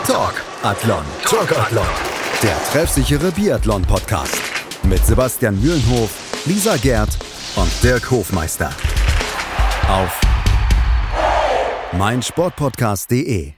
Talk Athlon. Talk Athlon. Der treffsichere Biathlon-Podcast. Mit Sebastian Mühlenhof, Lisa Gerd und Dirk Hofmeister. Auf meinsportpodcast.de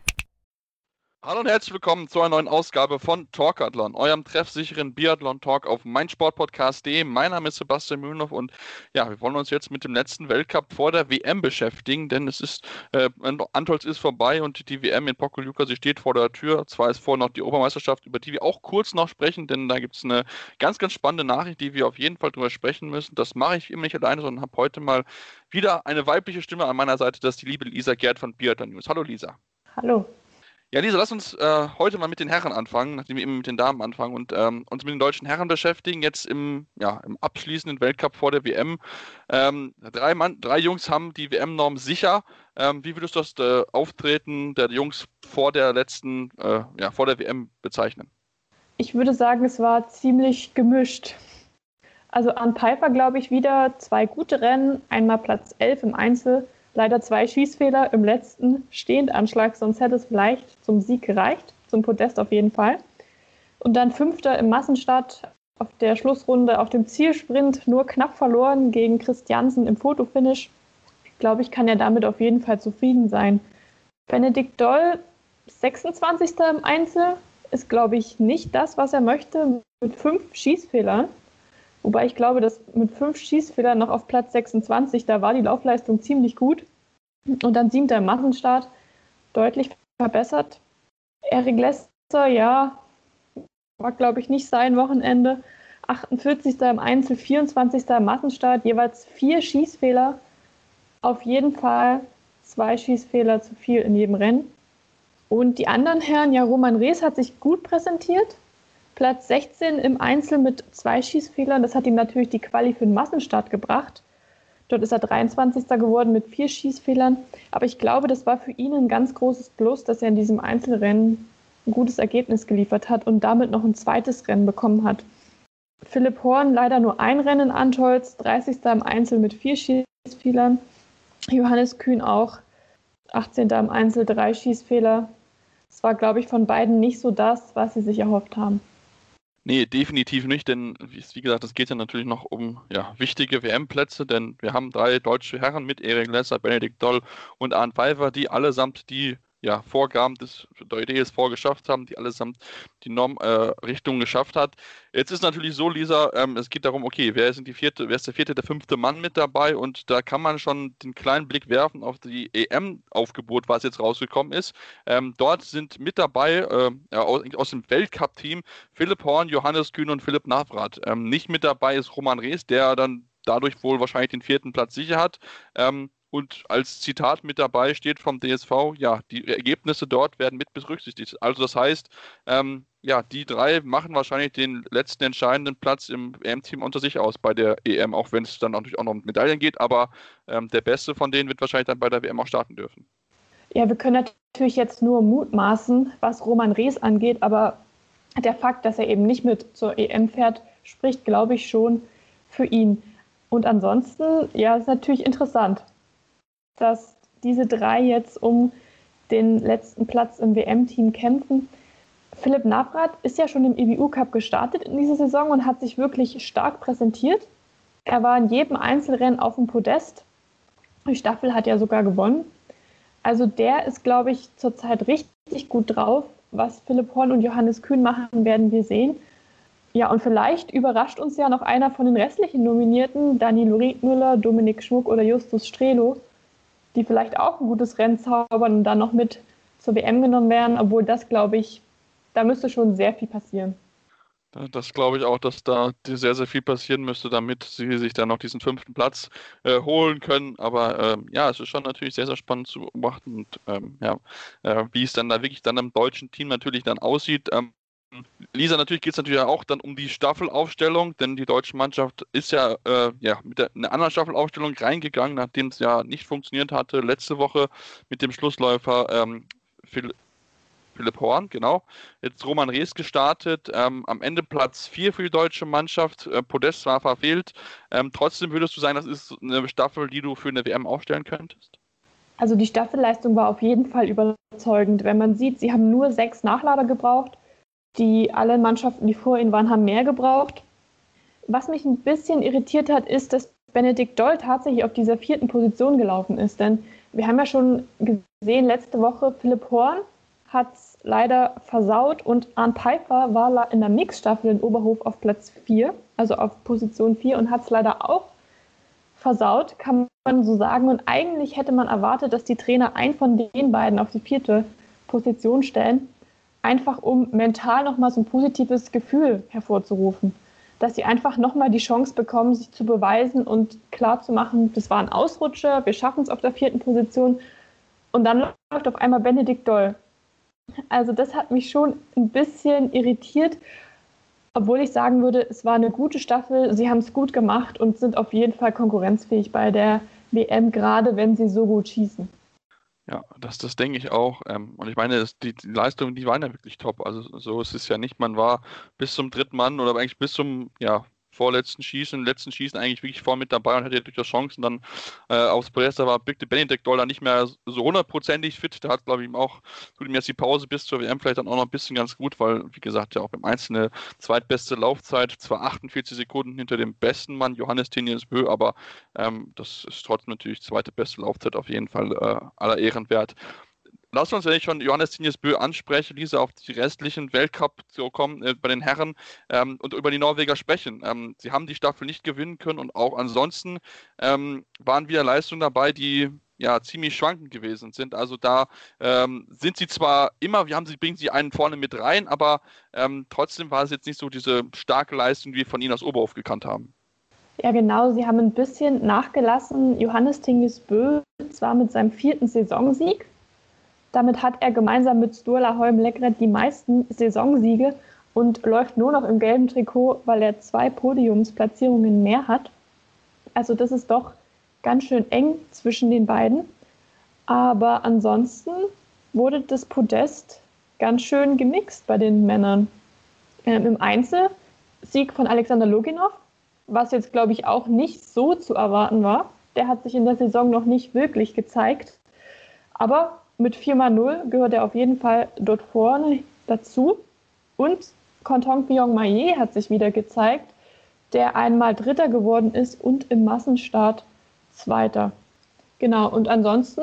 Hallo und herzlich willkommen zu einer neuen Ausgabe von Talkathlon, eurem treffsicheren Biathlon-Talk auf meinsportpodcast.de. Mein Name ist Sebastian Mühlenhoff und ja, wir wollen uns jetzt mit dem letzten Weltcup vor der WM beschäftigen, denn es ist, äh, Antolz ist vorbei und die WM in Pokljuka, sie steht vor der Tür. Zwar ist vorher noch die Obermeisterschaft, über die wir auch kurz noch sprechen, denn da gibt es eine ganz, ganz spannende Nachricht, die wir auf jeden Fall drüber sprechen müssen. Das mache ich immer nicht alleine, sondern habe heute mal wieder eine weibliche Stimme an meiner Seite, das ist die liebe Lisa Gerd von Biathlon News. Hallo Lisa. Hallo. Ja, Lisa, lass uns äh, heute mal mit den Herren anfangen, nachdem wir eben mit den Damen anfangen und ähm, uns mit den deutschen Herren beschäftigen. Jetzt im, ja, im abschließenden Weltcup vor der WM. Ähm, drei, Mann, drei Jungs haben die WM-Norm sicher. Ähm, wie würdest du das äh, Auftreten der Jungs vor der letzten, äh, ja, vor der WM bezeichnen? Ich würde sagen, es war ziemlich gemischt. Also an Piper, glaube ich, wieder zwei gute Rennen, einmal Platz 11 im Einzel Leider zwei Schießfehler im letzten Stehendanschlag, sonst hätte es vielleicht zum Sieg gereicht, zum Podest auf jeden Fall. Und dann Fünfter im Massenstart auf der Schlussrunde auf dem Zielsprint nur knapp verloren gegen Christiansen im Fotofinish. Glaube, ich kann ja damit auf jeden Fall zufrieden sein. Benedikt Doll, 26. im Einzel, ist, glaube ich, nicht das, was er möchte, mit fünf Schießfehlern. Wobei ich glaube, dass mit fünf Schießfehlern noch auf Platz 26, da war die Laufleistung ziemlich gut. Und dann siebter im Massenstart, deutlich verbessert. Erik Lester, ja, war glaube ich nicht sein Wochenende. 48. im Einzel, 24. im Massenstart, jeweils vier Schießfehler. Auf jeden Fall zwei Schießfehler zu viel in jedem Rennen. Und die anderen Herren, ja, Roman Rees hat sich gut präsentiert, Platz 16 im Einzel mit zwei Schießfehlern. Das hat ihm natürlich die Quali für den Massenstart gebracht. Dort ist er 23. geworden mit vier Schießfehlern. Aber ich glaube, das war für ihn ein ganz großes Plus, dass er in diesem Einzelrennen ein gutes Ergebnis geliefert hat und damit noch ein zweites Rennen bekommen hat. Philipp Horn leider nur ein Rennen an Antolz, 30. im Einzel mit vier Schießfehlern. Johannes Kühn auch, 18. im Einzel, drei Schießfehler. Es war, glaube ich, von beiden nicht so das, was sie sich erhofft haben. Nee, definitiv nicht, denn wie gesagt, es geht ja natürlich noch um ja, wichtige WM-Plätze, denn wir haben drei deutsche Herren mit Erik Lesser, Benedikt Doll und Arndt Pfeiffer, die allesamt die ja, Vorgaben des, der DSV geschafft haben, die allesamt die Normrichtung äh, geschafft hat. Jetzt ist natürlich so, Lisa, ähm, es geht darum, okay, wer ist, die vierte, wer ist der vierte, der fünfte Mann mit dabei? Und da kann man schon den kleinen Blick werfen auf die EM-Aufgebot, was jetzt rausgekommen ist. Ähm, dort sind mit dabei äh, aus, aus, dem Weltcup-Team Philipp Horn, Johannes Kühn und Philipp Navrat. Ähm, nicht mit dabei ist Roman Rees, der dann dadurch wohl wahrscheinlich den vierten Platz sicher hat. Ähm, und als Zitat mit dabei steht vom DSV, ja, die Ergebnisse dort werden mit berücksichtigt. Also das heißt, ähm, ja, die drei machen wahrscheinlich den letzten entscheidenden Platz im EM-Team unter sich aus bei der EM, auch wenn es dann natürlich auch noch um Medaillen geht, aber ähm, der Beste von denen wird wahrscheinlich dann bei der WM auch starten dürfen. Ja, wir können natürlich jetzt nur mutmaßen, was Roman Rees angeht, aber der Fakt, dass er eben nicht mit zur EM fährt, spricht, glaube ich, schon für ihn. Und ansonsten, ja, ist natürlich interessant dass diese drei jetzt um den letzten Platz im WM-Team kämpfen. Philipp Navrat ist ja schon im EBU-Cup gestartet in dieser Saison und hat sich wirklich stark präsentiert. Er war in jedem Einzelrennen auf dem Podest. Die Staffel hat ja sogar gewonnen. Also der ist, glaube ich, zurzeit richtig gut drauf. Was Philipp Horn und Johannes Kühn machen, werden wir sehen. Ja, und vielleicht überrascht uns ja noch einer von den restlichen Nominierten, Danilo Riedmüller, Dominik Schmuck oder Justus Strelo, die vielleicht auch ein gutes Rennen zaubern und dann noch mit zur WM genommen werden, obwohl das, glaube ich, da müsste schon sehr viel passieren. Das glaube ich auch, dass da sehr, sehr viel passieren müsste, damit sie sich dann noch diesen fünften Platz äh, holen können. Aber ähm, ja, es ist schon natürlich sehr, sehr spannend zu beobachten, und, ähm, ja, äh, wie es dann da wirklich dann im deutschen Team natürlich dann aussieht. Ähm, Lisa, natürlich geht es natürlich auch dann um die Staffelaufstellung, denn die deutsche Mannschaft ist ja, äh, ja mit der, einer anderen Staffelaufstellung reingegangen, nachdem es ja nicht funktioniert hatte letzte Woche mit dem Schlussläufer ähm, Phil, Philipp Horn, genau. Jetzt Roman Rees gestartet, ähm, am Ende Platz 4 für die deutsche Mannschaft, äh, Podest zwar verfehlt. Ähm, trotzdem würdest du sagen, das ist eine Staffel, die du für eine WM aufstellen könntest? Also die Staffelleistung war auf jeden Fall überzeugend. Wenn man sieht, sie haben nur sechs Nachlader gebraucht. Die alle Mannschaften, die vor ihnen waren, haben mehr gebraucht. Was mich ein bisschen irritiert hat, ist, dass Benedikt Doll tatsächlich auf dieser vierten Position gelaufen ist. Denn wir haben ja schon gesehen, letzte Woche, Philipp Horn hat es leider versaut und Arne Pfeiffer war in der Mixstaffel in Oberhof auf Platz 4, also auf Position 4 und hat es leider auch versaut, kann man so sagen. Und eigentlich hätte man erwartet, dass die Trainer einen von den beiden auf die vierte Position stellen, einfach um mental nochmal so ein positives Gefühl hervorzurufen. Dass sie einfach nochmal die Chance bekommen, sich zu beweisen und klar zu machen, das war ein Ausrutscher, wir schaffen es auf der vierten Position. Und dann läuft auf einmal Benedikt Doll. Also das hat mich schon ein bisschen irritiert, obwohl ich sagen würde, es war eine gute Staffel, sie haben es gut gemacht und sind auf jeden Fall konkurrenzfähig bei der WM, gerade wenn sie so gut schießen. Ja, das, das denke ich auch. Ähm, und ich meine, die, die Leistungen, die waren ja wirklich top. Also so ist es ja nicht. Man war bis zum dritten Mann oder eigentlich bis zum ja, vorletzten Schießen, letzten Schießen eigentlich wirklich voll mit dabei und hatte durchaus Chancen. Dann äh, aufs Podest, da war Big Benedict Dollar nicht mehr so hundertprozentig fit. Der hat, glaube ich, ihm auch, tut ihm jetzt die Pause bis zur WM vielleicht dann auch noch ein bisschen ganz gut, weil, wie gesagt, ja auch im Einzelnen zweitbeste Laufzeit, zwar 48 Sekunden hinter dem besten Mann, Johannes Tinius Bö, aber ähm, das ist trotzdem natürlich zweite beste Laufzeit auf jeden Fall äh, aller Ehren wert. Lass uns, wenn ich schon Johannes Tinjes Bö anspreche, Lisa, auf die restlichen Weltcup zu kommen äh, bei den Herren ähm, und über die Norweger sprechen. Ähm, sie haben die Staffel nicht gewinnen können und auch ansonsten ähm, waren wieder Leistungen dabei, die ja ziemlich schwankend gewesen sind. Also da ähm, sind sie zwar immer, wir haben sie, bringen sie einen vorne mit rein, aber ähm, trotzdem war es jetzt nicht so diese starke Leistung, die wir von ihnen aus Oberhof gekannt haben. Ja, genau. Sie haben ein bisschen nachgelassen. Johannes Tinges Bö zwar mit seinem vierten Saisonsieg, damit hat er gemeinsam mit Sturla Holm Leckret die meisten Saisonsiege und läuft nur noch im gelben Trikot, weil er zwei Podiumsplatzierungen mehr hat. Also das ist doch ganz schön eng zwischen den beiden. Aber ansonsten wurde das Podest ganz schön gemixt bei den Männern. Ähm, Im Einzel Sieg von Alexander Loginov, was jetzt, glaube ich, auch nicht so zu erwarten war. Der hat sich in der Saison noch nicht wirklich gezeigt. Aber mit 4x0 gehört er auf jeden Fall dort vorne dazu. Und Konton Pyong Maye hat sich wieder gezeigt, der einmal Dritter geworden ist und im Massenstart Zweiter. Genau, und ansonsten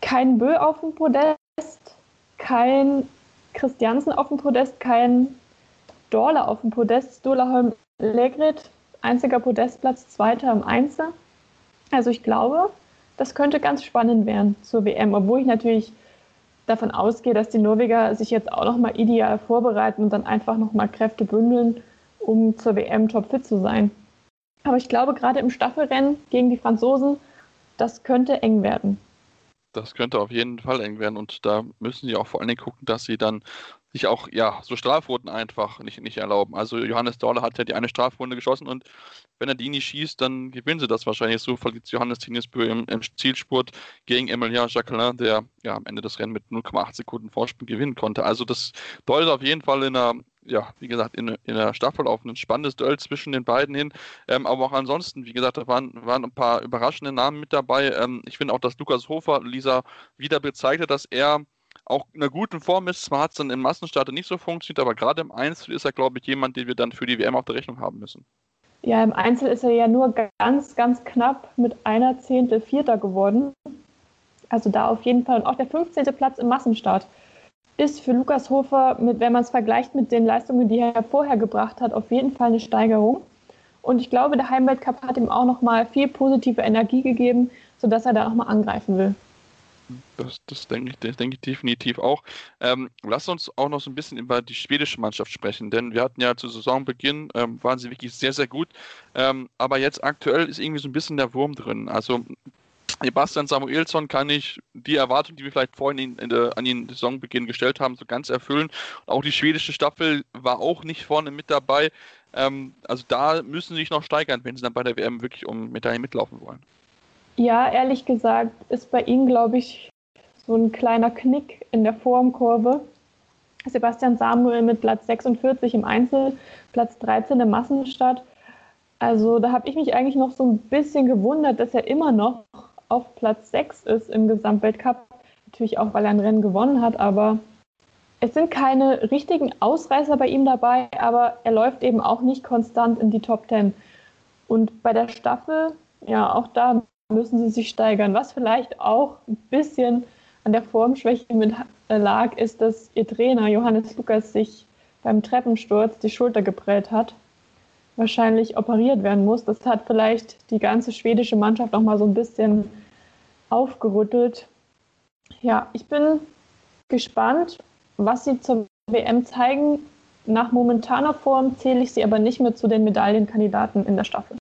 kein Bö auf dem Podest, kein Christiansen auf dem Podest, kein Dorle auf dem Podest, Dorleholm Legrit, einziger Podestplatz, Zweiter im Einzel. Also ich glaube, das könnte ganz spannend werden zur WM, obwohl ich natürlich davon ausgehe, dass die Norweger sich jetzt auch nochmal ideal vorbereiten und dann einfach nochmal Kräfte bündeln, um zur WM topfit zu sein. Aber ich glaube, gerade im Staffelrennen gegen die Franzosen, das könnte eng werden. Das könnte auf jeden Fall eng werden und da müssen sie auch vor allen Dingen gucken, dass sie dann sich auch ja so Strafrunden einfach nicht, nicht erlauben. Also Johannes Dorle hat ja die eine Strafrunde geschossen und wenn er die nicht schießt, dann gewinnen sie das wahrscheinlich. So verliert Johannes Tinisbö im, im Zielspurt gegen Emilien Jacquelin, der ja am Ende des Rennens mit 0,8 Sekunden Vorsprung gewinnen konnte. Also das deutet auf jeden Fall in einer ja, wie gesagt, in, in der Staffel auf ein spannendes Duell zwischen den beiden hin. Ähm, aber auch ansonsten, wie gesagt, da waren, waren ein paar überraschende Namen mit dabei. Ähm, ich finde auch, dass Lukas Hofer, Lisa, wieder bezeichnet, dass er auch in einer guten Form ist. Zwar hat es dann im Massenstart nicht so funktioniert, aber gerade im Einzel ist er, glaube ich, jemand, den wir dann für die WM auf der Rechnung haben müssen. Ja, im Einzel ist er ja nur ganz, ganz knapp mit einer Zehntel Vierter geworden. Also da auf jeden Fall. Und auch der 15. Platz im Massenstart ist für Lukas Hofer, mit, wenn man es vergleicht mit den Leistungen, die er vorher gebracht hat, auf jeden Fall eine Steigerung. Und ich glaube, der Heimweltcup hat ihm auch nochmal viel positive Energie gegeben, sodass er da nochmal angreifen will. Das, das denke ich, das denke ich definitiv auch. Ähm, lass uns auch noch so ein bisschen über die schwedische Mannschaft sprechen, denn wir hatten ja zu Saisonbeginn, ähm, waren sie wirklich sehr, sehr gut. Ähm, aber jetzt aktuell ist irgendwie so ein bisschen der Wurm drin. Also Sebastian Samuelsson kann ich die Erwartung, die wir vielleicht vorhin in, in an den Saisonbeginn gestellt haben, so ganz erfüllen. Auch die schwedische Staffel war auch nicht vorne mit dabei. Ähm, also da müssen sie sich noch steigern, wenn sie dann bei der WM wirklich um Medaillen mitlaufen wollen. Ja, ehrlich gesagt ist bei Ihnen, glaube ich, so ein kleiner Knick in der Formkurve. Sebastian Samuel mit Platz 46 im Einzel, Platz 13 im Massenstart. Also da habe ich mich eigentlich noch so ein bisschen gewundert, dass er immer noch auf Platz 6 ist im Gesamtweltcup. Natürlich auch, weil er ein Rennen gewonnen hat, aber es sind keine richtigen Ausreißer bei ihm dabei, aber er läuft eben auch nicht konstant in die Top 10. Und bei der Staffel, ja, auch da müssen sie sich steigern. Was vielleicht auch ein bisschen an der Formschwäche mit lag, ist, dass ihr Trainer Johannes Lukas sich beim Treppensturz die Schulter geprellt hat, wahrscheinlich operiert werden muss. Das hat vielleicht die ganze schwedische Mannschaft noch mal so ein bisschen aufgerüttelt. Ja, ich bin gespannt, was sie zur WM zeigen. Nach momentaner Form zähle ich sie aber nicht mehr zu den Medaillenkandidaten in der Staffel.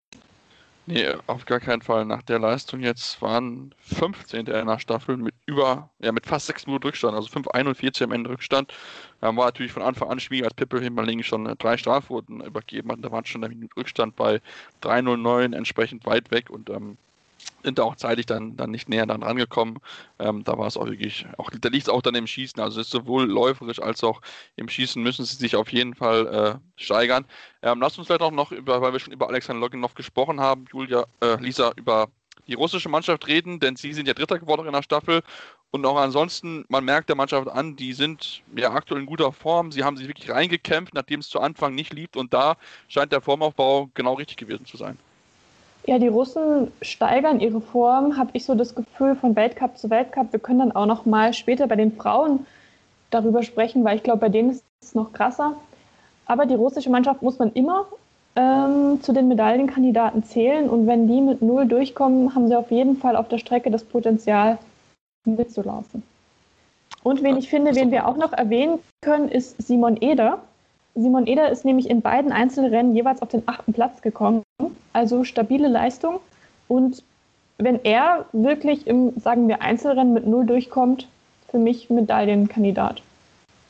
Nee, auf gar keinen Fall. Nach der Leistung jetzt waren 15. in der Staffel mit über, ja, mit fast 6 Minuten Rückstand, also 5,41 am Ende Rückstand. Ähm, war natürlich von Anfang an schwierig, als Pippe Himmerling schon drei Strafwurden übergeben hat. Da war schon der Rückstand bei 3,09 entsprechend weit weg und ähm, sind da auch zeitlich dann, dann nicht näher dann rangekommen. Ähm, da war es auch wirklich, auch, da liegt es auch dann im Schießen. Also sowohl läuferisch als auch im Schießen müssen sie sich auf jeden Fall äh, steigern. Ähm, lasst uns vielleicht auch noch über, weil wir schon über Alexander Loginov gesprochen haben, Julia, äh, Lisa, über die russische Mannschaft reden, denn sie sind ja Dritter geworden in der Staffel. Und auch ansonsten, man merkt der Mannschaft an, die sind ja aktuell in guter Form. Sie haben sich wirklich reingekämpft, nachdem es zu Anfang nicht lief. Und da scheint der Formaufbau genau richtig gewesen zu sein. Ja, die Russen steigern ihre Form, habe ich so das Gefühl, von Weltcup zu Weltcup. Wir können dann auch noch mal später bei den Frauen darüber sprechen, weil ich glaube, bei denen ist es noch krasser. Aber die russische Mannschaft muss man immer ähm, zu den Medaillenkandidaten zählen. Und wenn die mit Null durchkommen, haben sie auf jeden Fall auf der Strecke das Potenzial, mitzulaufen. Und wen ich finde, wen wir auch noch erwähnen können, ist Simon Eder. Simon Eder ist nämlich in beiden Einzelrennen jeweils auf den achten Platz gekommen. Also stabile Leistung. Und wenn er wirklich im, sagen wir, Einzelrennen mit Null durchkommt, für mich Medaillenkandidat.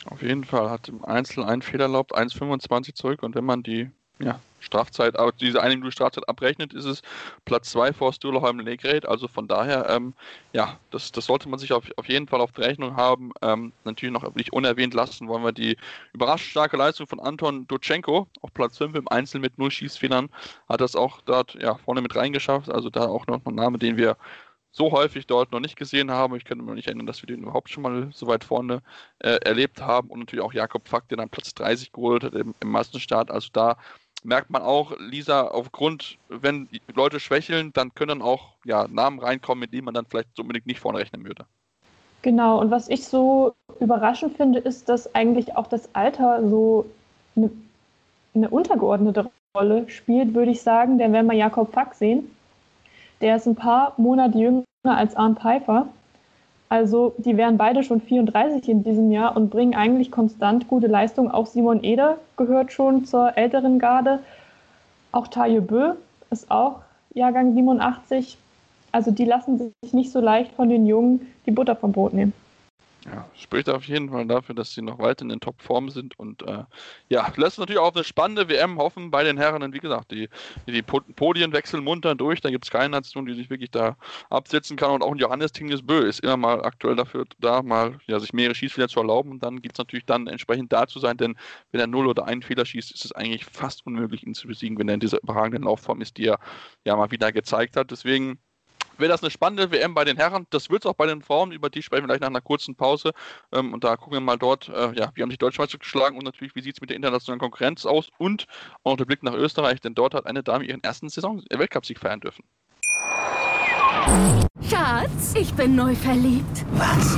Auf jeden Fall hat im Einzel einen Fehler erlaubt, 1,25 zurück. Und wenn man die ja, Strafzeit, diese eine Minute Strafzeit abrechnet, ist es Platz 2 vor Sturleheim Legrade. Also von daher, ähm, ja, das, das sollte man sich auf, auf jeden Fall auf der Rechnung haben. Ähm, natürlich noch nicht unerwähnt lassen, wollen wir die überraschend starke Leistung von Anton Dutschenko auf Platz 5 im Einzel mit null Schießfehlern. Hat das auch dort ja, vorne mit reingeschafft. Also da auch noch ein Name, den wir so häufig dort noch nicht gesehen haben. Ich könnte mir nicht erinnern, dass wir den überhaupt schon mal so weit vorne äh, erlebt haben. Und natürlich auch Jakob Fack, der dann Platz 30 geholt hat im, im Massenstart. Also da merkt man auch, Lisa, aufgrund, wenn Leute schwächeln, dann können dann auch ja, Namen reinkommen, mit denen man dann vielleicht unbedingt nicht vorne rechnen würde. Genau, und was ich so überraschend finde, ist, dass eigentlich auch das Alter so eine, eine untergeordnete Rolle spielt, würde ich sagen. Denn wenn wir Jakob Fack sehen, der ist ein paar Monate jünger als Arndt Pfeiffer also die wären beide schon 34 in diesem Jahr und bringen eigentlich konstant gute Leistung. Auch Simon Eder gehört schon zur älteren Garde. Auch Taye Bö ist auch Jahrgang 87. Also die lassen sich nicht so leicht von den Jungen die Butter vom Brot nehmen. Ja, spricht auf jeden Fall dafür, dass sie noch weiter in den Topform sind und äh, ja, lässt natürlich auch eine spannende WM hoffen bei den Herren. Und wie gesagt, die, die Podien wechseln munter durch, da gibt es keine Nation, die sich wirklich da absetzen kann. Und auch Johannes Tingnes Bö ist immer mal aktuell dafür da, mal ja, sich mehrere Schießfehler zu erlauben. Und dann geht es natürlich dann entsprechend da zu sein, denn wenn er null oder einen Fehler schießt, ist es eigentlich fast unmöglich, ihn zu besiegen, wenn er in dieser überragenden Laufform ist, die er ja mal wieder gezeigt hat. Deswegen wäre das eine spannende WM bei den Herren. Das wird es auch bei den Frauen, über die sprechen wir gleich nach einer kurzen Pause. Ähm, und da gucken wir mal dort, äh, ja, wie haben sich Deutsche geschlagen und natürlich, wie sieht es mit der internationalen Konkurrenz aus und auch der Blick nach Österreich, denn dort hat eine Dame ihren ersten Saison äh, Weltcupsieg feiern dürfen. Schatz, ich bin neu verliebt. Was?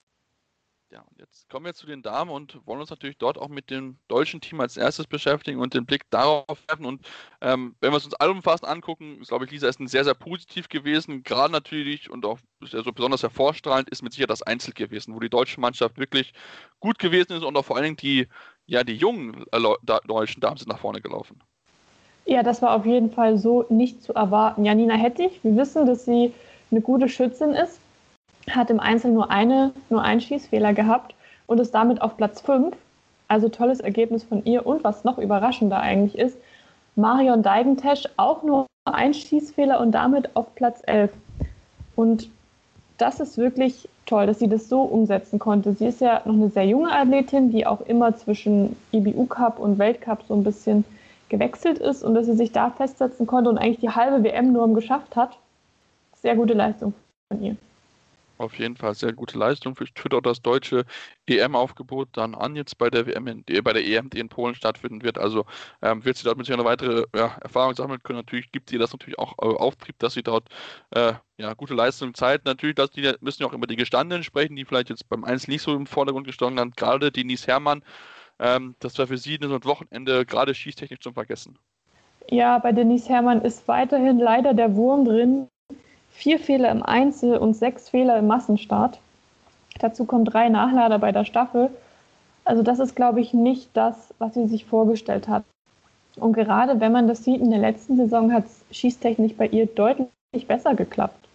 Kommen wir zu den Damen und wollen uns natürlich dort auch mit dem deutschen Team als erstes beschäftigen und den Blick darauf werfen. Und ähm, wenn wir es uns allumfassend angucken, ist, glaube ich, Lisa ist ein sehr, sehr positiv gewesen. Gerade natürlich und auch so besonders hervorstrahlend ist mit Sicherheit das Einzel gewesen, wo die deutsche Mannschaft wirklich gut gewesen ist und auch vor allen Dingen die, ja, die jungen äh, deutschen Damen sind nach vorne gelaufen. Ja, das war auf jeden Fall so nicht zu erwarten. Janina Hettich, wir wissen, dass sie eine gute Schützin ist, hat im Einzel nur, eine, nur einen Schießfehler gehabt und ist damit auf Platz 5. Also tolles Ergebnis von ihr. Und was noch überraschender eigentlich ist, Marion Deigentesch auch nur ein Schießfehler und damit auf Platz 11. Und das ist wirklich toll, dass sie das so umsetzen konnte. Sie ist ja noch eine sehr junge Athletin, die auch immer zwischen IBU Cup und Weltcup so ein bisschen gewechselt ist und dass sie sich da festsetzen konnte und eigentlich die halbe WM-Norm geschafft hat. Sehr gute Leistung von ihr. Auf jeden Fall sehr gute Leistung. Für Twitter das deutsche EM-Aufgebot dann an jetzt bei der WM, in, bei der EM, die in Polen stattfinden wird. Also ähm, wird sie dort mit sich eine weitere ja, Erfahrung sammeln können. Natürlich gibt sie das natürlich auch äh, Auftrieb, dass sie dort äh, ja, gute Leistung zeigt. Natürlich dass die, müssen ja auch immer die Gestandenen sprechen, die vielleicht jetzt beim Einzel nicht so im Vordergrund gestanden haben. Gerade Denise Herrmann, ähm, das war für sie ein Wochenende gerade schießtechnisch zum Vergessen. Ja, bei Denise Herrmann ist weiterhin leider der Wurm drin vier Fehler im Einzel und sechs Fehler im Massenstart. Dazu kommen drei Nachlader bei der Staffel. Also das ist, glaube ich, nicht das, was sie sich vorgestellt hat. Und gerade wenn man das sieht, in der letzten Saison hat es schießtechnisch bei ihr deutlich besser geklappt.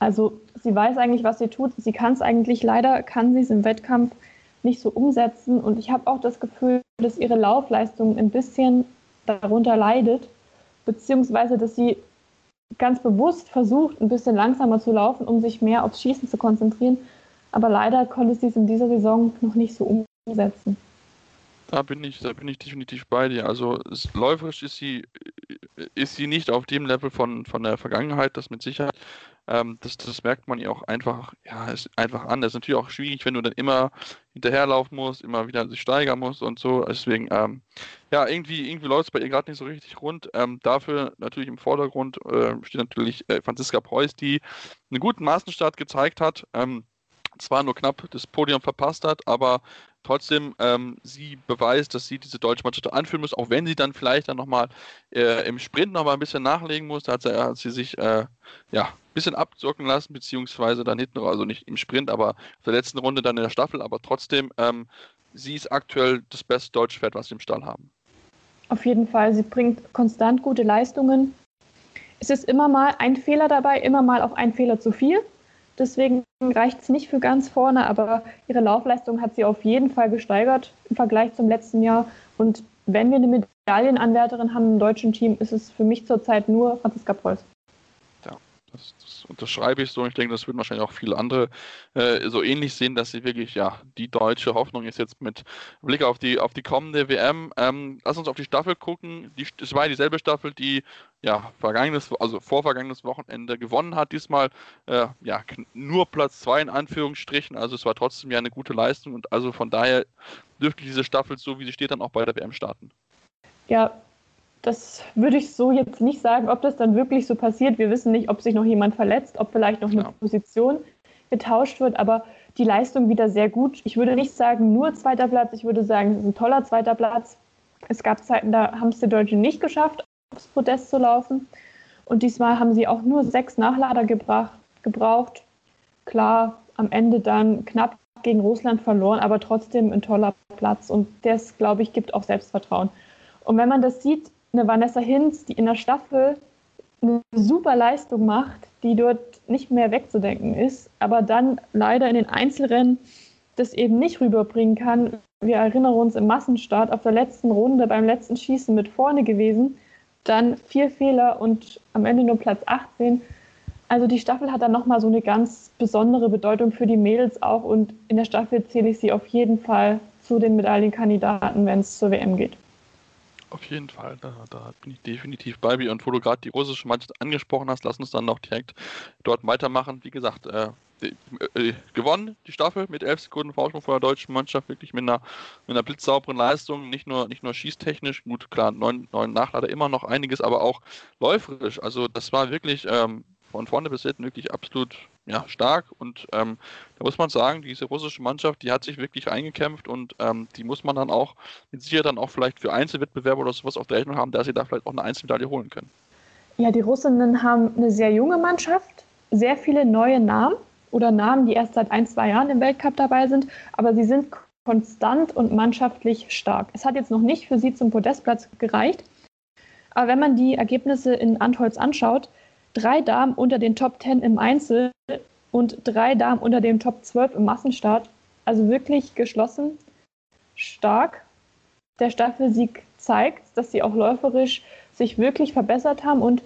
Also sie weiß eigentlich, was sie tut. Sie kann es eigentlich, leider kann sie es im Wettkampf nicht so umsetzen. Und ich habe auch das Gefühl, dass ihre Laufleistung ein bisschen darunter leidet, beziehungsweise dass sie ganz bewusst versucht, ein bisschen langsamer zu laufen, um sich mehr aufs Schießen zu konzentrieren. Aber leider konnte sie es in dieser Saison noch nicht so umsetzen. Da bin ich, da bin ich definitiv bei dir. Also läuferisch ist sie, ist sie nicht auf dem Level von, von der Vergangenheit, das mit Sicherheit. Ähm, das, das merkt man ihr auch einfach, ja, ist einfach an. Das ist natürlich auch schwierig, wenn du dann immer hinterherlaufen musst, immer wieder sich steigern musst und so. Deswegen, ähm, ja, irgendwie, irgendwie läuft es bei ihr gerade nicht so richtig rund. Ähm, dafür natürlich im Vordergrund äh, steht natürlich äh, Franziska Preuß, die einen guten Maßenstart gezeigt hat. Ähm, zwar nur knapp das Podium verpasst hat, aber trotzdem ähm, sie beweist, dass sie diese deutsche Mannschaft anführen muss, auch wenn sie dann vielleicht dann nochmal äh, im Sprint nochmal ein bisschen nachlegen muss. Da hat sie, hat sie sich äh, ja, ein bisschen abzocken lassen, beziehungsweise dann hinten, also nicht im Sprint, aber auf der letzten Runde dann in der Staffel, aber trotzdem, ähm, sie ist aktuell das beste deutsche Pferd, was sie im Stall haben. Auf jeden Fall, sie bringt konstant gute Leistungen. Es ist immer mal ein Fehler dabei, immer mal auch ein Fehler zu viel. Deswegen reicht es nicht für ganz vorne, aber ihre Laufleistung hat sie auf jeden Fall gesteigert im Vergleich zum letzten Jahr. Und wenn wir eine Medaillenanwärterin haben im deutschen Team, ist es für mich zurzeit nur Franziska Preuß. Das, unterschreibe ich so. Ich denke, das würden wahrscheinlich auch viele andere äh, so ähnlich sehen, dass sie wirklich, ja, die deutsche Hoffnung ist jetzt mit Blick auf die, auf die kommende WM. Ähm, lass uns auf die Staffel gucken. Die, es war ja dieselbe Staffel, die ja vergangenes, also vorvergangenes Wochenende gewonnen hat. Diesmal äh, ja nur Platz 2 in Anführungsstrichen. Also es war trotzdem ja eine gute Leistung und also von daher dürfte diese Staffel so wie sie steht dann auch bei der WM starten. Ja, das würde ich so jetzt nicht sagen, ob das dann wirklich so passiert. Wir wissen nicht, ob sich noch jemand verletzt, ob vielleicht noch eine ja. Position getauscht wird, aber die Leistung wieder sehr gut. Ich würde nicht sagen, nur zweiter Platz, ich würde sagen, es ist ein toller zweiter Platz. Es gab Zeiten, da haben es die Deutschen nicht geschafft, aufs Podest zu laufen. Und diesmal haben sie auch nur sechs Nachlader gebracht, gebraucht. Klar, am Ende dann knapp gegen Russland verloren, aber trotzdem ein toller Platz. Und das, glaube ich, gibt auch Selbstvertrauen. Und wenn man das sieht, eine Vanessa Hinz, die in der Staffel eine super Leistung macht, die dort nicht mehr wegzudenken ist, aber dann leider in den Einzelrennen das eben nicht rüberbringen kann. Wir erinnern uns im Massenstart auf der letzten Runde beim letzten Schießen mit vorne gewesen, dann vier Fehler und am Ende nur Platz 18. Also die Staffel hat dann nochmal so eine ganz besondere Bedeutung für die Mädels auch und in der Staffel zähle ich sie auf jeden Fall zu den Medaillenkandidaten, wenn es zur WM geht. Auf jeden Fall, da, da bin ich definitiv bei mir. Und wo du gerade die russische Mannschaft angesprochen hast, lass uns dann noch direkt dort weitermachen. Wie gesagt, äh, äh, gewonnen die Staffel mit 11 Sekunden Vorsprung vor der deutschen Mannschaft, wirklich mit einer, mit einer blitzsauberen Leistung, nicht nur, nicht nur schießtechnisch, gut, klar, neun, neun Nachlader immer noch einiges, aber auch läuferisch. Also das war wirklich ähm, von vorne bis hinten wirklich absolut ja, stark. Und ähm, da muss man sagen, diese russische Mannschaft, die hat sich wirklich eingekämpft und ähm, die muss man dann auch mit Sicherheit dann auch vielleicht für Einzelwettbewerbe oder sowas auf der Rechnung haben, dass sie da vielleicht auch eine Einzelmedaille holen können. Ja, die Russinnen haben eine sehr junge Mannschaft, sehr viele neue Namen oder Namen, die erst seit ein, zwei Jahren im Weltcup dabei sind, aber sie sind konstant und mannschaftlich stark. Es hat jetzt noch nicht für sie zum Podestplatz gereicht, aber wenn man die Ergebnisse in Antholz anschaut, drei Damen unter den Top 10 im Einzel und drei Damen unter dem Top 12 im Massenstart. Also wirklich geschlossen, stark. Der Staffelsieg zeigt, dass sie auch läuferisch sich wirklich verbessert haben und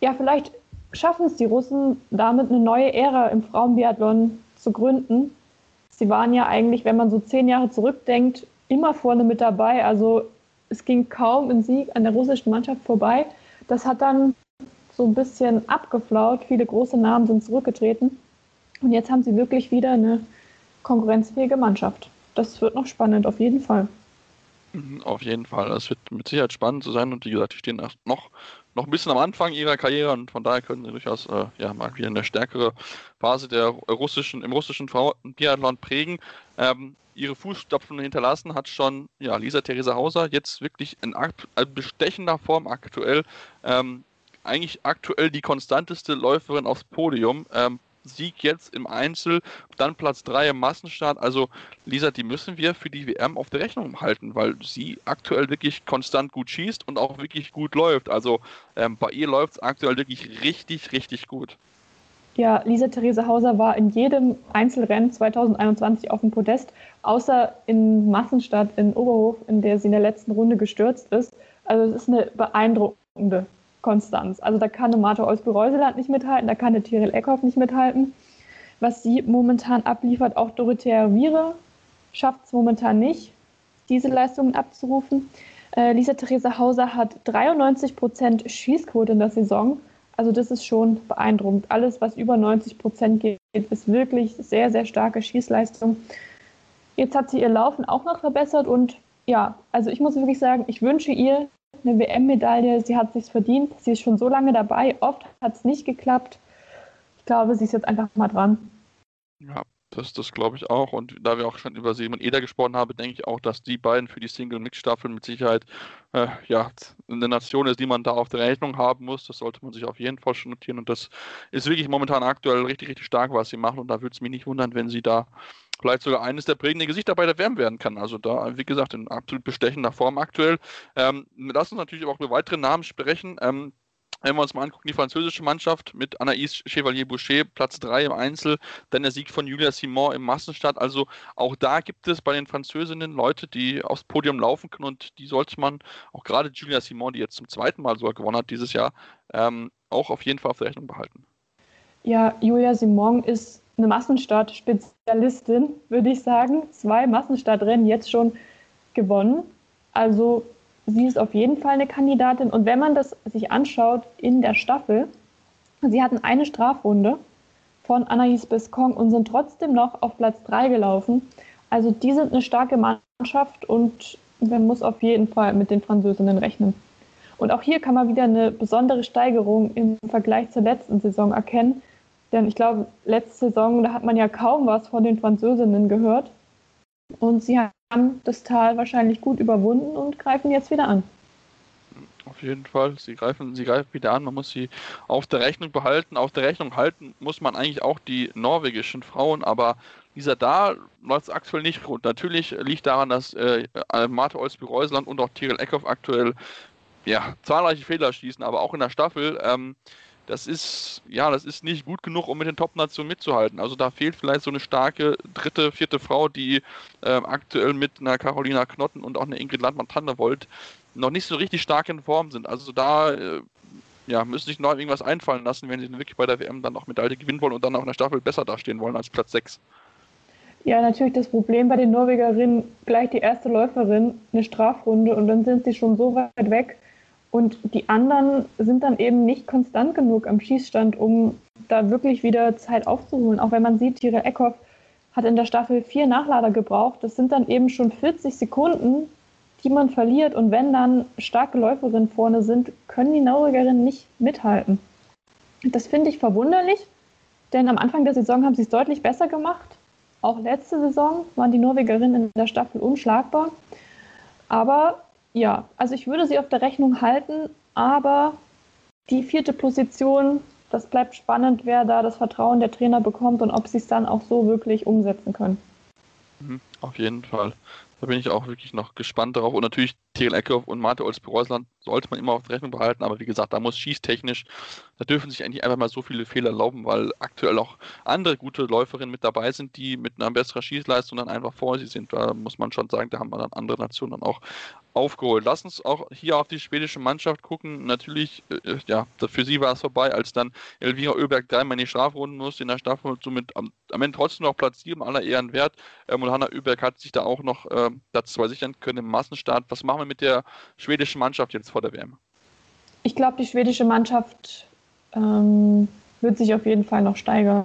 ja, vielleicht schaffen es die Russen damit eine neue Ära im Frauenbiathlon zu gründen. Sie waren ja eigentlich, wenn man so zehn Jahre zurückdenkt, immer vorne mit dabei. Also es ging kaum ein Sieg an der russischen Mannschaft vorbei. Das hat dann so ein bisschen abgeflaut. Viele große Namen sind zurückgetreten. Und jetzt haben sie wirklich wieder eine konkurrenzfähige Mannschaft. Das wird noch spannend, auf jeden Fall. Mhm, auf jeden Fall. Es wird mit Sicherheit spannend zu sein und wie gesagt, die stehen noch, noch ein bisschen am Anfang ihrer Karriere und von daher können sie durchaus äh, ja, mal wieder eine stärkere Phase der russischen, im russischen Biathlon prägen. Ähm, ihre Fußstapfen hinterlassen hat schon ja, Lisa Theresa Hauser, jetzt wirklich in, in bestechender Form aktuell. Ähm, eigentlich aktuell die konstanteste Läuferin aufs Podium. Ähm, Sieg jetzt im Einzel, dann Platz 3 im Massenstart. Also Lisa, die müssen wir für die WM auf der Rechnung halten, weil sie aktuell wirklich konstant gut schießt und auch wirklich gut läuft. Also ähm, bei ihr läuft es aktuell wirklich richtig, richtig gut. Ja, Lisa Therese Hauser war in jedem Einzelrennen 2021 auf dem Podest, außer in Massenstadt in Oberhof, in der sie in der letzten Runde gestürzt ist. Also es ist eine beeindruckende Konstanz. Also da kann eine Marta Olsby-Reuseland nicht mithalten, da kann eine Tyrell Eckhoff nicht mithalten. Was sie momentan abliefert, auch Dorothea Wiere schafft es momentan nicht, diese Leistungen abzurufen. Äh, Lisa Theresa Hauser hat 93 Prozent Schießquote in der Saison. Also das ist schon beeindruckend. Alles, was über 90 Prozent geht, ist wirklich sehr, sehr starke Schießleistung. Jetzt hat sie ihr Laufen auch noch verbessert und ja, also ich muss wirklich sagen, ich wünsche ihr eine WM-Medaille. Sie hat sich verdient. Sie ist schon so lange dabei. Oft hat es nicht geklappt. Ich glaube, sie ist jetzt einfach mal dran. Ja, das, das glaube ich auch. Und da wir auch schon über Simon Eder gesprochen haben, denke ich auch, dass die beiden für die Single-Mix-Staffeln mit Sicherheit äh, ja, eine Nation ist, die man da auf der Rechnung haben muss. Das sollte man sich auf jeden Fall schon notieren. Und das ist wirklich momentan aktuell richtig, richtig stark, was sie machen. Und da würde es mich nicht wundern, wenn sie da vielleicht sogar eines der prägenden Gesichter bei der WM werden kann. Also da, wie gesagt, in absolut bestechender Form aktuell. Ähm, lass uns natürlich auch über weitere Namen sprechen. Ähm, wenn wir uns mal angucken, die französische Mannschaft mit Anaïs Chevalier-Boucher, Platz 3 im Einzel, dann der Sieg von Julia Simon im Massenstart. Also auch da gibt es bei den Französinnen Leute, die aufs Podium laufen können und die sollte man, auch gerade Julia Simon, die jetzt zum zweiten Mal sogar gewonnen hat dieses Jahr, ähm, auch auf jeden Fall auf der Rechnung behalten. Ja, Julia Simon ist eine Massenstart-Spezialistin, würde ich sagen. Zwei Massenstartrennen jetzt schon gewonnen. Also sie ist auf jeden Fall eine Kandidatin. Und wenn man das sich anschaut in der Staffel, sie hatten eine Strafrunde von Anaïs Bescon und sind trotzdem noch auf Platz 3 gelaufen. Also die sind eine starke Mannschaft und man muss auf jeden Fall mit den Französinnen rechnen. Und auch hier kann man wieder eine besondere Steigerung im Vergleich zur letzten Saison erkennen. Denn ich glaube, letzte Saison, da hat man ja kaum was von den Französinnen gehört. Und sie haben das Tal wahrscheinlich gut überwunden und greifen jetzt wieder an. Auf jeden Fall, sie greifen, sie greifen wieder an. Man muss sie auf der Rechnung behalten. Auf der Rechnung halten muss man eigentlich auch die norwegischen Frauen, aber dieser da läuft es aktuell nicht gut. Natürlich liegt daran, dass äh, Marte Olsby-Reusland und auch Tiril Eckhoff aktuell ja, zahlreiche Fehler schießen, aber auch in der Staffel. Ähm, das ist, ja, das ist nicht gut genug, um mit den Top-Nationen mitzuhalten. Also da fehlt vielleicht so eine starke dritte, vierte Frau, die äh, aktuell mit einer Carolina Knotten und auch einer Ingrid Landmann-Tandewold noch nicht so richtig stark in Form sind. Also da äh, ja, müssen sich noch irgendwas einfallen lassen, wenn sie wirklich bei der WM dann auch Medaille gewinnen wollen und dann auch in der Staffel besser dastehen wollen als Platz 6. Ja, natürlich das Problem bei den Norwegerinnen, gleich die erste Läuferin, eine Strafrunde und dann sind sie schon so weit weg, und die anderen sind dann eben nicht konstant genug am Schießstand, um da wirklich wieder Zeit aufzuholen. Auch wenn man sieht, Tire Eckhoff hat in der Staffel vier Nachlader gebraucht. Das sind dann eben schon 40 Sekunden, die man verliert. Und wenn dann starke Läuferinnen vorne sind, können die Norwegerinnen nicht mithalten. Das finde ich verwunderlich, denn am Anfang der Saison haben sie es deutlich besser gemacht. Auch letzte Saison waren die Norwegerinnen in der Staffel unschlagbar. Aber ja, also ich würde sie auf der Rechnung halten, aber die vierte Position, das bleibt spannend, wer da das Vertrauen der Trainer bekommt und ob sie es dann auch so wirklich umsetzen können. Mhm, auf jeden Fall. Da bin ich auch wirklich noch gespannt darauf. Und natürlich Tegel Eckhoff und Mate Olsby-Reusland sollte man immer auf Rechnung behalten. Aber wie gesagt, da muss schießtechnisch, da dürfen sich eigentlich einfach mal so viele Fehler erlauben, weil aktuell auch andere gute Läuferinnen mit dabei sind, die mit einer besseren Schießleistung dann einfach vor sie sind. Da muss man schon sagen, da haben wir dann andere Nationen dann auch aufgeholt. Lass uns auch hier auf die schwedische Mannschaft gucken. Natürlich, äh, ja, für sie war es vorbei, als dann Elvira Oeberg dreimal in die Strafrunden musste in der Staffel somit am, am Ende trotzdem noch Platz 7 aller Ehren wert. Ähm, und Hanna Oeberg hat sich da auch noch äh, dazu sichern können im Massenstart. Was machen wir mit der schwedischen Mannschaft jetzt vor der WM? Ich glaube, die schwedische Mannschaft ähm, wird sich auf jeden Fall noch steigern.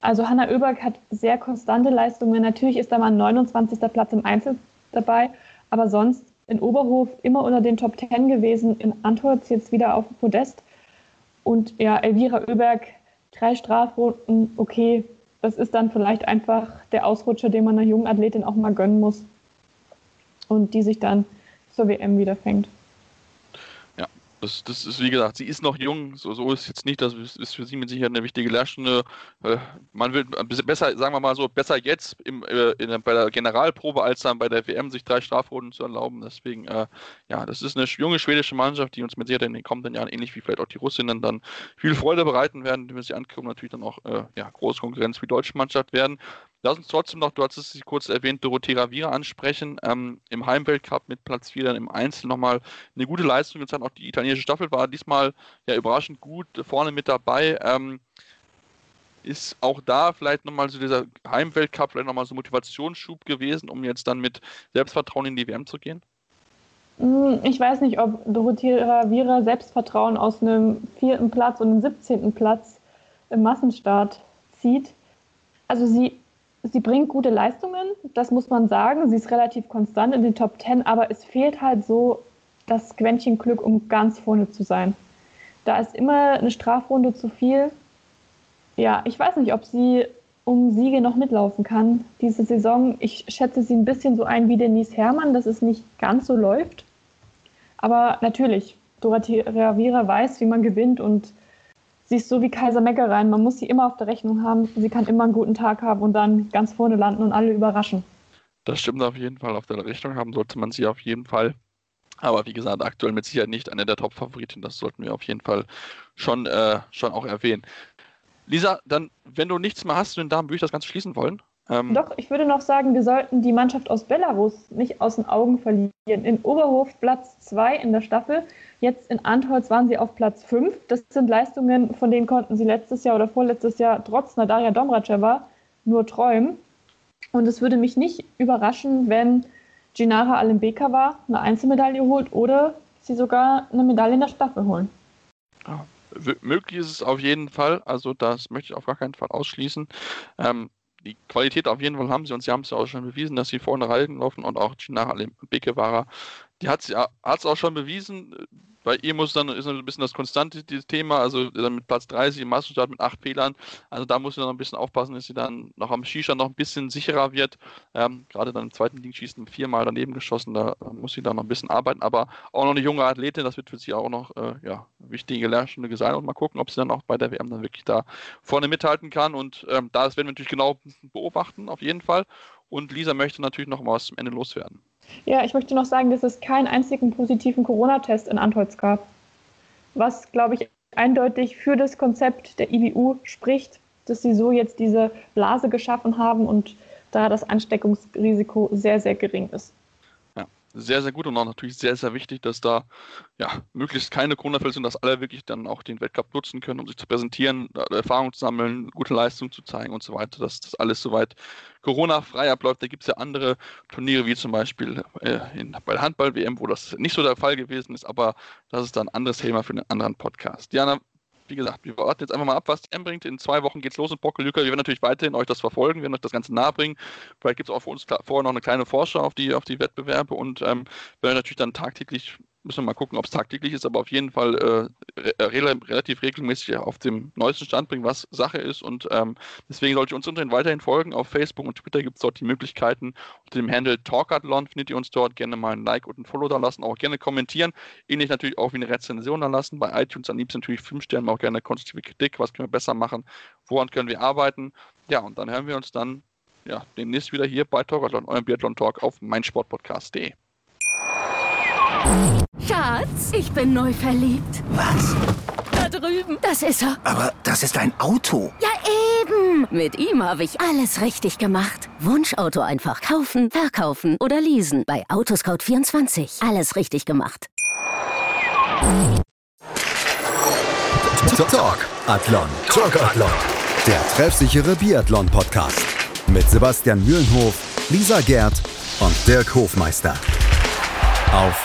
Also Hanna Oeberg hat sehr konstante Leistungen. Natürlich ist da mal ein 29. Platz im Einzel dabei, aber sonst in Oberhof immer unter den Top 10 gewesen, in Antolz jetzt wieder auf dem Podest. Und ja, Elvira Oeberg, drei Strafrunden, okay, das ist dann vielleicht einfach der Ausrutscher, den man einer jungen Athletin auch mal gönnen muss und die sich dann zur WM wieder fängt. Das, das ist, wie gesagt, sie ist noch jung, so, so ist jetzt nicht, das ist für sie mit Sicherheit eine wichtige Lehrstunde. Äh, man will besser, sagen wir mal so, besser jetzt im, äh, bei der Generalprobe als dann bei der WM sich drei Strafrunden zu erlauben. Deswegen, äh, ja, das ist eine junge schwedische Mannschaft, die uns mit Sicherheit in den kommenden Jahren, ähnlich wie vielleicht auch die Russinnen, dann viel Freude bereiten werden, wenn wir sie ankommen, natürlich dann auch äh, ja, große Konkurrenz für die deutsche Mannschaft werden. Lass uns trotzdem noch, du hast es kurz erwähnt, Dorothea Ravira ansprechen. Ähm, Im Heimweltcup mit Platz 4 dann im Einzel nochmal eine gute Leistung gezeigt. Auch die italienische Staffel war diesmal ja überraschend gut vorne mit dabei. Ähm, ist auch da vielleicht nochmal so dieser Heimweltcup vielleicht nochmal so ein Motivationsschub gewesen, um jetzt dann mit Selbstvertrauen in die WM zu gehen? Hm, ich weiß nicht, ob Dorothea Ravira Selbstvertrauen aus einem vierten Platz und einem 17. Platz im Massenstart zieht. Also sie sie bringt gute Leistungen, das muss man sagen. Sie ist relativ konstant in den Top Ten, aber es fehlt halt so das Quäntchen Glück, um ganz vorne zu sein. Da ist immer eine Strafrunde zu viel. Ja, ich weiß nicht, ob sie um Siege noch mitlaufen kann diese Saison. Ich schätze sie ein bisschen so ein wie Denise Herrmann, dass es nicht ganz so läuft. Aber natürlich, Dorothea Ravira weiß, wie man gewinnt und sie ist so wie Kaiser Meckereien. Man muss sie immer auf der Rechnung haben. Sie kann immer einen guten Tag haben und dann ganz vorne landen und alle überraschen. Das stimmt auf jeden Fall. Auf der Rechnung haben sollte man sie auf jeden Fall. Aber wie gesagt, aktuell mit Sicherheit nicht eine der Top-Favoriten. Das sollten wir auf jeden Fall schon, äh, schon auch erwähnen. Lisa, dann, wenn du nichts mehr hast zu den Damen, würde ich das Ganze schließen wollen. Ähm, Doch, ich würde noch sagen, wir sollten die Mannschaft aus Belarus nicht aus den Augen verlieren. In Oberhof Platz 2 in der Staffel Jetzt in Antholz waren sie auf Platz 5. Das sind Leistungen, von denen konnten sie letztes Jahr oder vorletztes Jahr trotz Nadaria Domracheva nur träumen. Und es würde mich nicht überraschen, wenn Ginara Alembekova eine Einzelmedaille holt oder sie sogar eine Medaille in der Staffel holen. Ja, möglich ist es auf jeden Fall. Also das möchte ich auf gar keinen Fall ausschließen. Ähm, die Qualität auf jeden Fall haben sie und sie haben es auch schon bewiesen, dass sie vorne laufen und auch Ginara Alembekova, die hat es auch schon bewiesen bei ihr muss dann ist ein bisschen das konstante Thema, also mit Platz 30 im Massenstart mit acht Fehlern. Also da muss sie noch ein bisschen aufpassen, dass sie dann noch am Skistand noch ein bisschen sicherer wird. Ähm, gerade dann im zweiten Ding schießen viermal daneben geschossen, da muss sie dann noch ein bisschen arbeiten. Aber auch noch eine junge Athletin, das wird für sie auch noch äh, ja, wichtige Lehrstunde sein und mal gucken, ob sie dann auch bei der WM dann wirklich da vorne mithalten kann. Und ähm, das werden wir natürlich genau beobachten, auf jeden Fall. Und Lisa möchte natürlich noch mal was zum Ende loswerden. Ja, ich möchte noch sagen, dass es keinen einzigen positiven Corona-Test in Antolz gab. Was, glaube ich, eindeutig für das Konzept der IBU spricht, dass sie so jetzt diese Blase geschaffen haben und da das Ansteckungsrisiko sehr, sehr gering ist sehr, sehr gut und auch natürlich sehr, sehr wichtig, dass da ja möglichst keine Corona-Fälle sind, dass alle wirklich dann auch den Weltcup nutzen können, um sich zu präsentieren, Erfahrung zu sammeln, gute Leistung zu zeigen und so weiter, dass das alles soweit Corona-frei abläuft. Da gibt es ja andere Turniere, wie zum Beispiel äh, in, bei der Handball-WM, wo das nicht so der Fall gewesen ist, aber das ist dann ein anderes Thema für einen anderen Podcast. Diana, wie gesagt, wir warten jetzt einfach mal ab, was die M bringt. In zwei Wochen geht es los in Bockelüker. Wir werden natürlich weiterhin euch das verfolgen, wir werden euch das Ganze nahebringen. Vielleicht gibt es auch für uns vorher noch eine kleine Vorschau auf die, auf die Wettbewerbe und ähm, werden natürlich dann tagtäglich müssen wir mal gucken, ob es tagtäglich ist, aber auf jeden Fall äh, re relativ regelmäßig auf dem neuesten Stand bringen, was Sache ist. Und ähm, deswegen sollte ich uns unterhin weiterhin folgen. Auf Facebook und Twitter gibt es dort die Möglichkeiten. Unter dem Handle Talkathlon findet ihr uns dort. Gerne mal ein Like und ein Follow da lassen, auch gerne kommentieren. Ähnlich natürlich auch wie eine Rezension da lassen. Bei iTunes am liebsten natürlich 5 Sterne, auch gerne konstruktive Kritik. Was können wir besser machen? Woran können wir arbeiten? Ja, und dann hören wir uns dann ja, demnächst wieder hier bei Talkathon, eurem Biathlon Talk auf meinsportpodcast.de. Schatz, ich bin neu verliebt. Was? Da drüben. Das ist er. Aber das ist ein Auto. Ja, eben. Mit ihm habe ich alles richtig gemacht. Wunschauto einfach kaufen, verkaufen oder leasen. Bei Autoscout24. Alles richtig gemacht. Talk Athlon. Talk Athlon. Der treffsichere Biathlon-Podcast. Mit Sebastian Mühlenhof, Lisa Gerd und Dirk Hofmeister. Auf